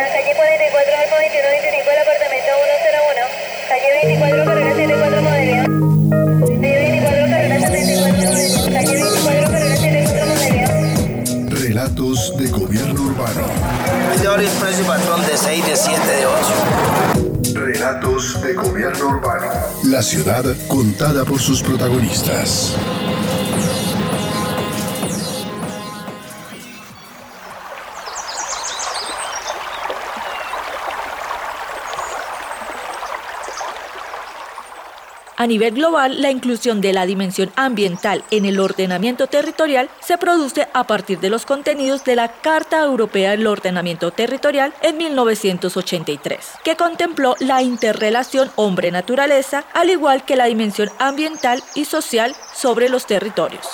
la calle 44 al 2125 del apartamento 101. Calle 24 carrera 74 Modelia. Calle 24 carrera 74 Modelia. Calle 24 carrera 74 Modelia. Relatos de gobierno urbano. De hora expreso y patrón de 6, de 7, de 8. Relatos de gobierno urbano. La ciudad contada por sus protagonistas. A nivel global, la inclusión de la dimensión ambiental en el ordenamiento territorial se produce a partir de los contenidos de la Carta Europea del Ordenamiento Territorial en 1983, que contempló la interrelación hombre-naturaleza, al igual que la dimensión ambiental y social sobre los territorios.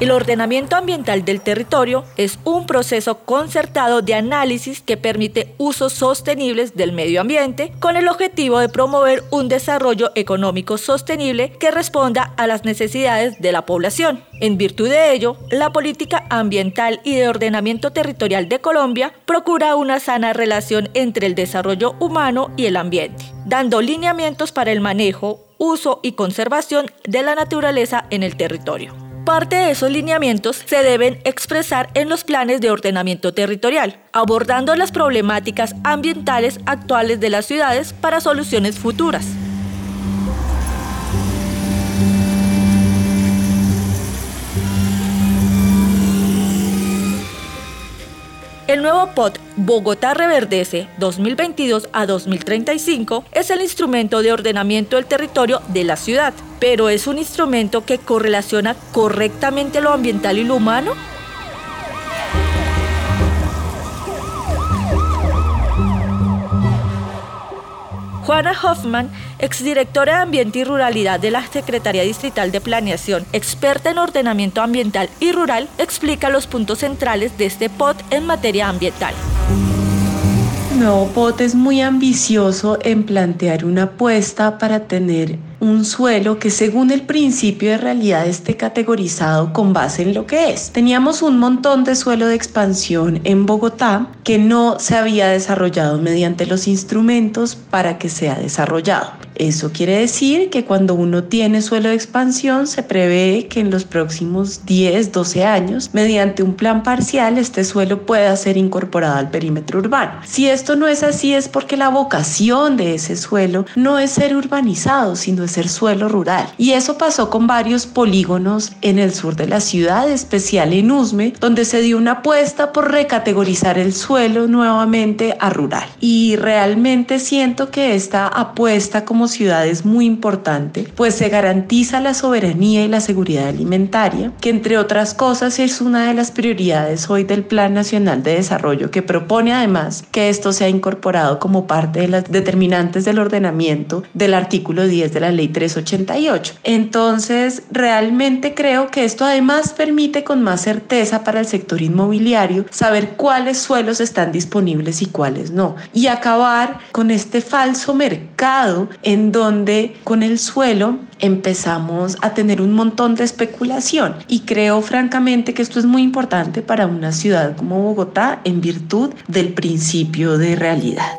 El ordenamiento ambiental del territorio es un proceso concertado de análisis que permite usos sostenibles del medio ambiente con el objetivo de promover un desarrollo económico sostenible que responda a las necesidades de la población. En virtud de ello, la política ambiental y de ordenamiento territorial de Colombia procura una sana relación entre el desarrollo humano y el ambiente, dando lineamientos para el manejo, uso y conservación de la naturaleza en el territorio. Parte de esos lineamientos se deben expresar en los planes de ordenamiento territorial, abordando las problemáticas ambientales actuales de las ciudades para soluciones futuras. El nuevo POT Bogotá Reverdece 2022 a 2035 es el instrumento de ordenamiento del territorio de la ciudad, pero es un instrumento que correlaciona correctamente lo ambiental y lo humano. Juana Hoffman, exdirectora de Ambiente y Ruralidad de la Secretaría Distrital de Planeación, experta en ordenamiento ambiental y rural, explica los puntos centrales de este POT en materia ambiental. Nuevo POT es muy ambicioso en plantear una apuesta para tener un suelo que según el principio de realidad esté categorizado con base en lo que es. Teníamos un montón de suelo de expansión en Bogotá que no se había desarrollado mediante los instrumentos para que sea desarrollado. Eso quiere decir que cuando uno tiene suelo de expansión se prevé que en los próximos 10, 12 años, mediante un plan parcial, este suelo pueda ser incorporado al perímetro urbano. Si esto no es así es porque la vocación de ese suelo no es ser urbanizado, sino ser suelo rural. Y eso pasó con varios polígonos en el sur de la ciudad, especial en Usme, donde se dio una apuesta por recategorizar el suelo nuevamente a rural. Y realmente siento que esta apuesta como ciudad es muy importante, pues se garantiza la soberanía y la seguridad alimentaria, que entre otras cosas es una de las prioridades hoy del Plan Nacional de Desarrollo, que propone además que esto sea incorporado como parte de las determinantes del ordenamiento del artículo 10 de la Ley 388. Entonces, realmente creo que esto además permite con más certeza para el sector inmobiliario saber cuáles suelos están disponibles y cuáles no. Y acabar con este falso mercado en donde con el suelo empezamos a tener un montón de especulación. Y creo francamente que esto es muy importante para una ciudad como Bogotá en virtud del principio de realidad.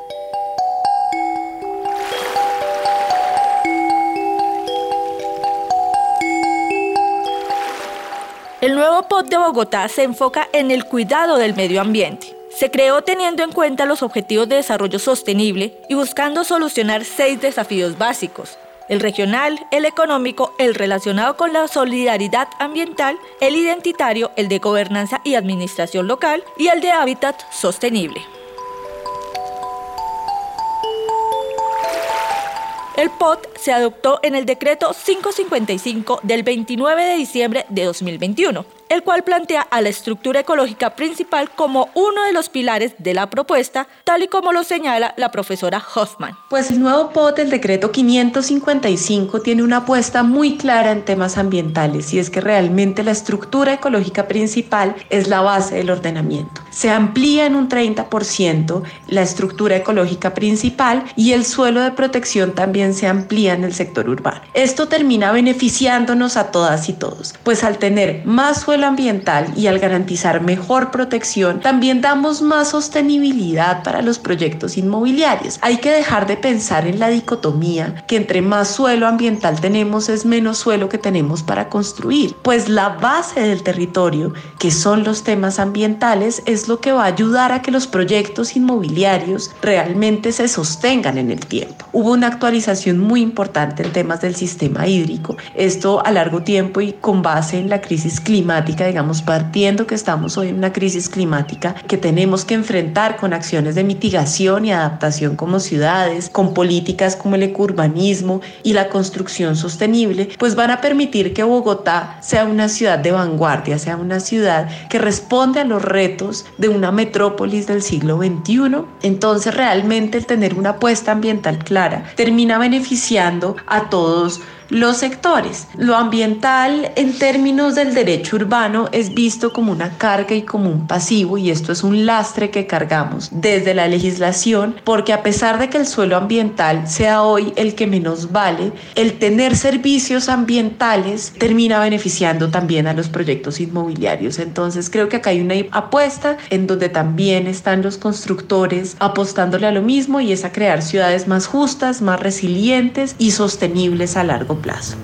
El nuevo POT de Bogotá se enfoca en el cuidado del medio ambiente. Se creó teniendo en cuenta los objetivos de desarrollo sostenible y buscando solucionar seis desafíos básicos. El regional, el económico, el relacionado con la solidaridad ambiental, el identitario, el de gobernanza y administración local y el de hábitat sostenible. El POT se adoptó en el decreto 555 del 29 de diciembre de 2021 el cual plantea a la estructura ecológica principal como uno de los pilares de la propuesta, tal y como lo señala la profesora Hoffman. Pues el nuevo POT, el decreto 555, tiene una apuesta muy clara en temas ambientales y es que realmente la estructura ecológica principal es la base del ordenamiento. Se amplía en un 30% la estructura ecológica principal y el suelo de protección también se amplía en el sector urbano. Esto termina beneficiándonos a todas y todos, pues al tener más suelo ambiental y al garantizar mejor protección, también damos más sostenibilidad para los proyectos inmobiliarios. Hay que dejar de pensar en la dicotomía que entre más suelo ambiental tenemos es menos suelo que tenemos para construir, pues la base del territorio, que son los temas ambientales, es lo que va a ayudar a que los proyectos inmobiliarios realmente se sostengan en el tiempo. Hubo una actualización muy importante en temas del sistema hídrico, esto a largo tiempo y con base en la crisis climática, digamos, partiendo que estamos hoy en una crisis climática que tenemos que enfrentar con acciones de mitigación y adaptación como ciudades, con políticas como el ecourbanismo y la construcción sostenible, pues van a permitir que Bogotá sea una ciudad de vanguardia, sea una ciudad que responde a los retos de una metrópolis del siglo XXI. Entonces realmente el tener una apuesta ambiental clara termina beneficiando a todos los sectores. Lo ambiental en términos del derecho urbano es visto como una carga y como un pasivo y esto es un lastre que cargamos desde la legislación porque a pesar de que el suelo ambiental sea hoy el que menos vale, el tener servicios ambientales termina beneficiando también a los proyectos inmobiliarios. Entonces creo que acá hay una apuesta en donde también están los constructores apostándole a lo mismo y es a crear ciudades más justas, más resilientes y sostenibles a largo plazo.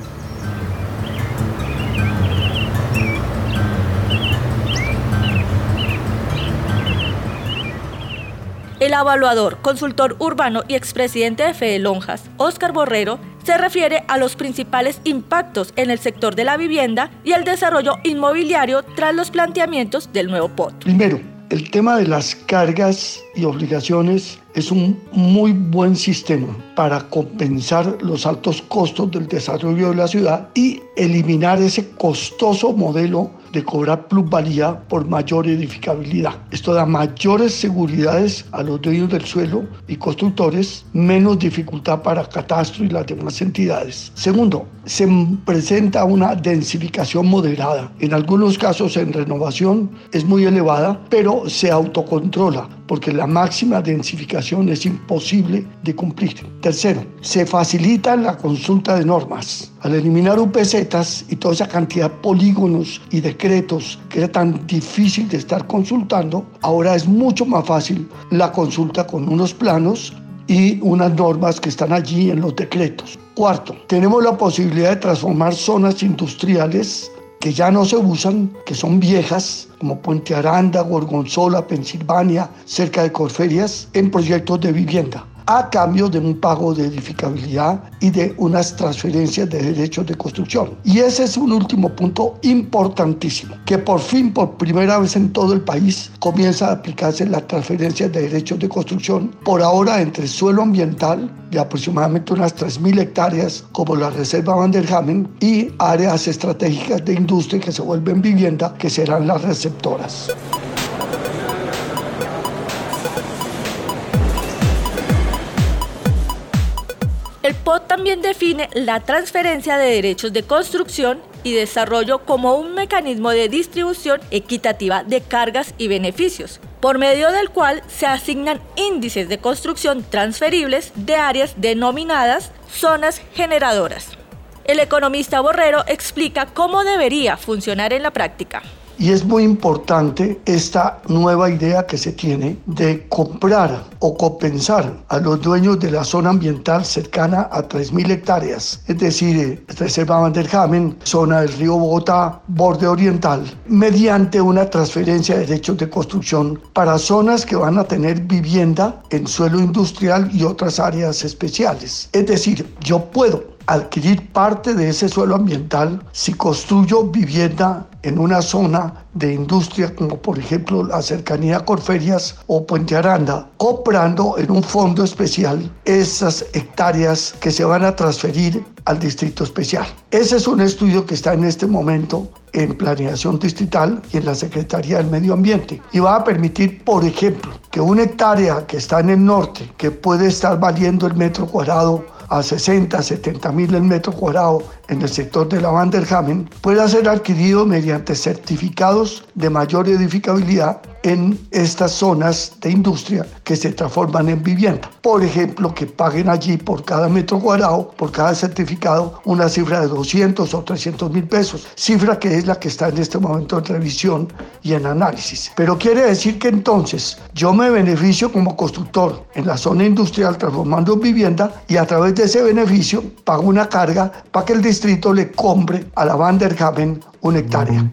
El evaluador, consultor urbano y expresidente de Fede Lonjas, Óscar Borrero, se refiere a los principales impactos en el sector de la vivienda y el desarrollo inmobiliario tras los planteamientos del nuevo POT. Primero, el tema de las cargas y obligaciones es un muy buen sistema para compensar los altos costos del desarrollo de la ciudad y eliminar ese costoso modelo de cobrar plusvalía por mayor edificabilidad. Esto da mayores seguridades a los dueños del suelo y constructores, menos dificultad para catastro y las demás entidades. Segundo, se presenta una densificación moderada. En algunos casos en renovación es muy elevada, pero se autocontrola porque la máxima densificación es imposible de cumplir. Tercero, se facilita la consulta de normas. Al eliminar UPZs y toda esa cantidad de polígonos y decretos que era tan difícil de estar consultando, ahora es mucho más fácil la consulta con unos planos y unas normas que están allí en los decretos. Cuarto, tenemos la posibilidad de transformar zonas industriales que ya no se usan, que son viejas, como Puente Aranda, Gorgonzola, Pensilvania, cerca de Corferias, en proyectos de vivienda a cambio de un pago de edificabilidad y de unas transferencias de derechos de construcción. Y ese es un último punto importantísimo, que por fin, por primera vez en todo el país, comienza a aplicarse la transferencia de derechos de construcción, por ahora entre suelo ambiental de aproximadamente unas 3.000 hectáreas como la Reserva Van der Hamen y áreas estratégicas de industria que se vuelven vivienda, que serán las receptoras. El POT también define la transferencia de derechos de construcción y desarrollo como un mecanismo de distribución equitativa de cargas y beneficios, por medio del cual se asignan índices de construcción transferibles de áreas denominadas zonas generadoras. El economista Borrero explica cómo debería funcionar en la práctica. Y es muy importante esta nueva idea que se tiene de comprar o compensar a los dueños de la zona ambiental cercana a 3.000 hectáreas, es decir, Reserva Van der Hamen, zona del río Bogotá, borde oriental, mediante una transferencia de derechos de construcción para zonas que van a tener vivienda en suelo industrial y otras áreas especiales. Es decir, yo puedo adquirir parte de ese suelo ambiental si construyo vivienda en una zona de industria como por ejemplo la cercanía Corferias o Puente Aranda, comprando en un fondo especial esas hectáreas que se van a transferir al distrito especial. Ese es un estudio que está en este momento en planeación distrital y en la Secretaría del Medio Ambiente. Y va a permitir, por ejemplo, que una hectárea que está en el norte, que puede estar valiendo el metro cuadrado a 60, 70 mil el metro cuadrado en el sector de la Vanderhamen, pueda ser adquirido mediante certificados de mayor edificabilidad en estas zonas de industria que se transforman en vivienda. Por ejemplo, que paguen allí por cada metro cuadrado, por cada certificado, una cifra de 200 o 300 mil pesos, cifra que es la que está en este momento en revisión y en análisis. Pero quiere decir que entonces yo me beneficio como constructor en la zona industrial transformando en vivienda y a través de ese beneficio pago una carga para que el distrito le compre a la Vanderhaven una hectárea.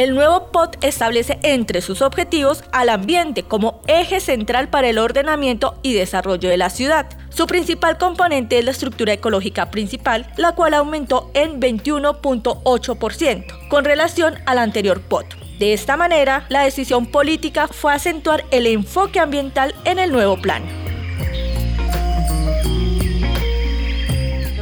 El nuevo POT establece entre sus objetivos al ambiente como eje central para el ordenamiento y desarrollo de la ciudad. Su principal componente es la estructura ecológica principal, la cual aumentó en 21.8% con relación al anterior POT. De esta manera, la decisión política fue acentuar el enfoque ambiental en el nuevo plan.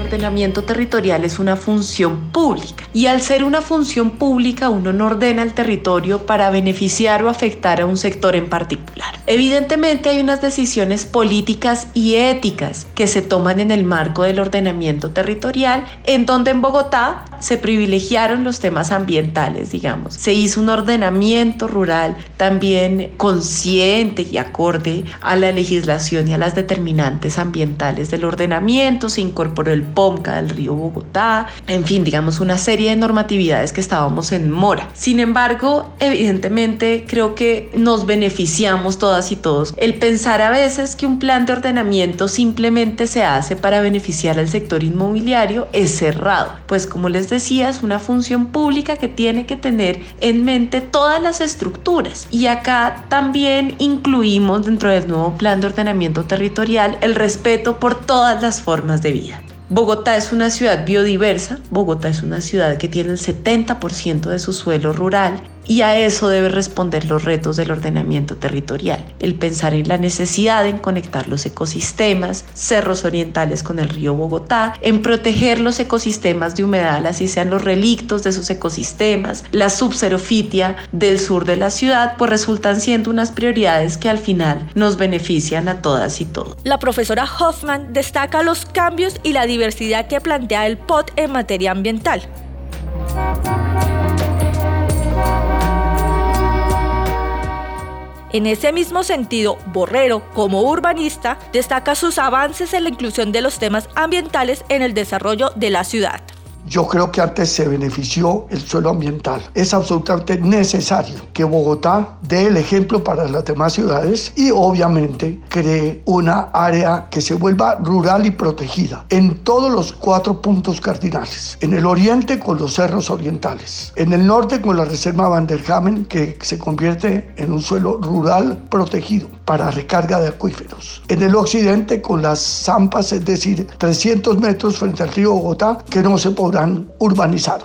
Ordenamiento territorial es una función pública y al ser una función pública uno no ordena el territorio para beneficiar o afectar a un sector en particular. Evidentemente hay unas decisiones políticas y éticas que se toman en el marco del ordenamiento territorial en donde en Bogotá se privilegiaron los temas ambientales, digamos. Se hizo un ordenamiento rural también consciente y acorde a la legislación y a las determinantes ambientales del ordenamiento, se incorporó el POMCA del río Bogotá, en fin, digamos una serie de normatividades que estábamos en mora. Sin embargo, evidentemente creo que nos beneficiamos todas y todos. El pensar a veces que un plan de ordenamiento simplemente se hace para beneficiar al sector inmobiliario es cerrado, pues como les decía, es una función pública que tiene que tener en mente todas las estructuras. Y acá también incluimos dentro del nuevo plan de ordenamiento territorial el respeto por todas las formas de vida. Bogotá es una ciudad biodiversa, Bogotá es una ciudad que tiene el 70% de su suelo rural y a eso debe responder los retos del ordenamiento territorial. El pensar en la necesidad de conectar los ecosistemas, cerros orientales con el río Bogotá, en proteger los ecosistemas de humedal, así sean los relictos de esos ecosistemas, la subxerofitia del sur de la ciudad, pues resultan siendo unas prioridades que al final nos benefician a todas y todos. La profesora Hoffman destaca los cambios y la diversidad que plantea el POT en materia ambiental. En ese mismo sentido, Borrero, como urbanista, destaca sus avances en la inclusión de los temas ambientales en el desarrollo de la ciudad. Yo creo que antes se benefició el suelo ambiental. Es absolutamente necesario que Bogotá dé el ejemplo para las demás ciudades y obviamente cree una área que se vuelva rural y protegida en todos los cuatro puntos cardinales. En el oriente con los cerros orientales. En el norte con la reserva Van der Hamen que se convierte en un suelo rural protegido para recarga de acuíferos. En el occidente con las zampas, es decir, 300 metros frente al río Bogotá que no se podrán urbanizar.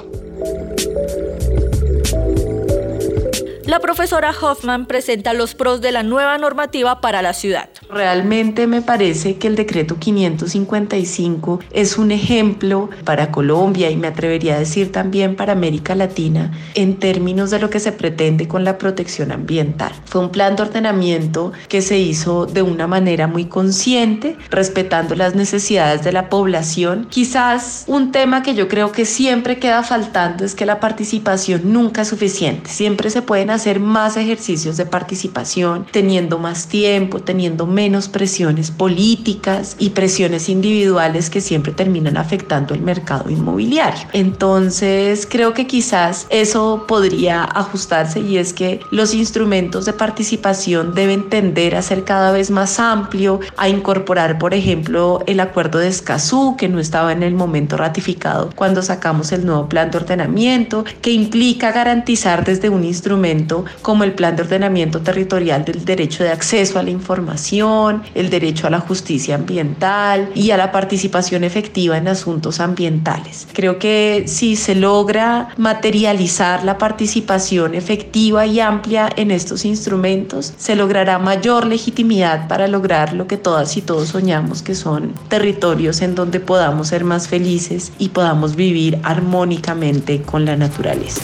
La profesora Hoffman presenta los pros de la nueva normativa para la ciudad. Realmente me parece que el decreto 555 es un ejemplo para Colombia y me atrevería a decir también para América Latina en términos de lo que se pretende con la protección ambiental. Fue un plan de ordenamiento que se hizo de una manera muy consciente, respetando las necesidades de la población. Quizás un tema que yo creo que siempre queda faltando es que la participación nunca es suficiente. Siempre se pueden hacer hacer más ejercicios de participación, teniendo más tiempo, teniendo menos presiones políticas y presiones individuales que siempre terminan afectando el mercado inmobiliario. Entonces, creo que quizás eso podría ajustarse y es que los instrumentos de participación deben tender a ser cada vez más amplio, a incorporar, por ejemplo, el acuerdo de Escazú, que no estaba en el momento ratificado cuando sacamos el nuevo plan de ordenamiento, que implica garantizar desde un instrumento como el Plan de Ordenamiento Territorial del Derecho de Acceso a la Información, el derecho a la justicia ambiental y a la participación efectiva en asuntos ambientales. Creo que si se logra materializar la participación efectiva y amplia en estos instrumentos, se logrará mayor legitimidad para lograr lo que todas y todos soñamos, que son territorios en donde podamos ser más felices y podamos vivir armónicamente con la naturaleza.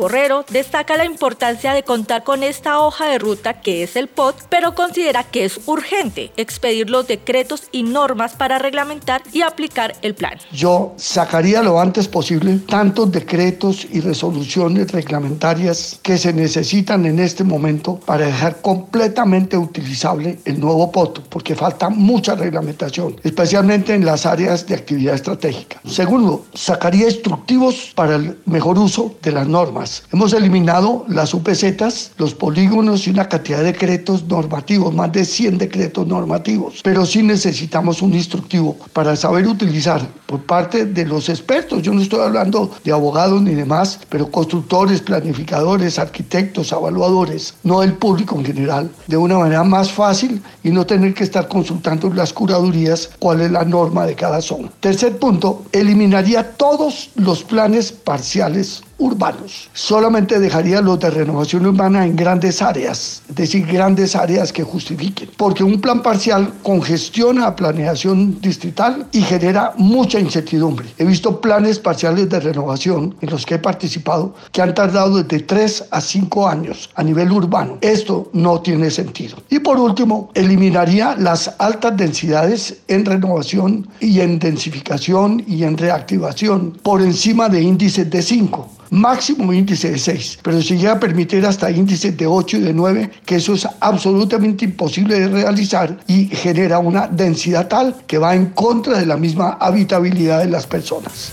Borrero destaca la importancia de contar con esta hoja de ruta que es el POT, pero considera que es urgente expedir los decretos y normas para reglamentar y aplicar el plan. Yo sacaría lo antes posible tantos decretos y resoluciones reglamentarias que se necesitan en este momento para dejar completamente utilizable el nuevo POT, porque falta mucha reglamentación, especialmente en las áreas de actividad estratégica. Segundo, sacaría instructivos para el mejor uso de las normas Hemos eliminado las UPZ, los polígonos y una cantidad de decretos normativos, más de 100 decretos normativos, pero sí necesitamos un instructivo para saber utilizar por parte de los expertos. Yo no estoy hablando de abogados ni demás, pero constructores, planificadores, arquitectos, evaluadores, no el público en general, de una manera más fácil y no tener que estar consultando las curadurías cuál es la norma de cada zona. Tercer punto, eliminaría todos los planes parciales urbanos. Solamente dejaría los de renovación urbana en grandes áreas, es decir, grandes áreas que justifiquen, porque un plan parcial congestiona la planeación distrital y genera mucha incertidumbre. He visto planes parciales de renovación en los que he participado que han tardado desde 3 a 5 años a nivel urbano. Esto no tiene sentido. Y por último, eliminaría las altas densidades en renovación y en densificación y en reactivación por encima de índices de 5 máximo índice de 6, pero si llega a permitir hasta índices de 8 y de 9, que eso es absolutamente imposible de realizar y genera una densidad tal que va en contra de la misma habitabilidad de las personas.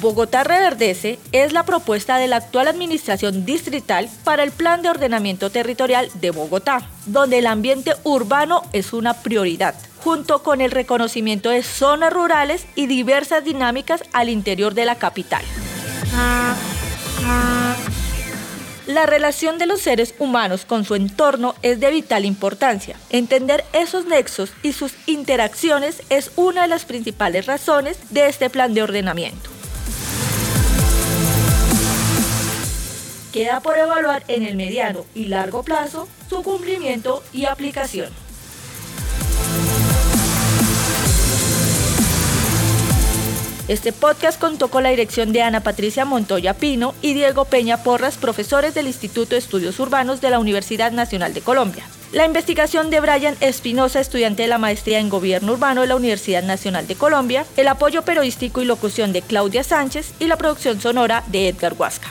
Bogotá Reverdece es la propuesta de la actual administración distrital para el Plan de Ordenamiento Territorial de Bogotá, donde el ambiente urbano es una prioridad junto con el reconocimiento de zonas rurales y diversas dinámicas al interior de la capital. La relación de los seres humanos con su entorno es de vital importancia. Entender esos nexos y sus interacciones es una de las principales razones de este plan de ordenamiento. Queda por evaluar en el mediano y largo plazo su cumplimiento y aplicación. Este podcast contó con la dirección de Ana Patricia Montoya Pino y Diego Peña Porras, profesores del Instituto de Estudios Urbanos de la Universidad Nacional de Colombia. La investigación de Brian Espinosa, estudiante de la maestría en Gobierno Urbano de la Universidad Nacional de Colombia, el apoyo periodístico y locución de Claudia Sánchez y la producción sonora de Edgar Huasca.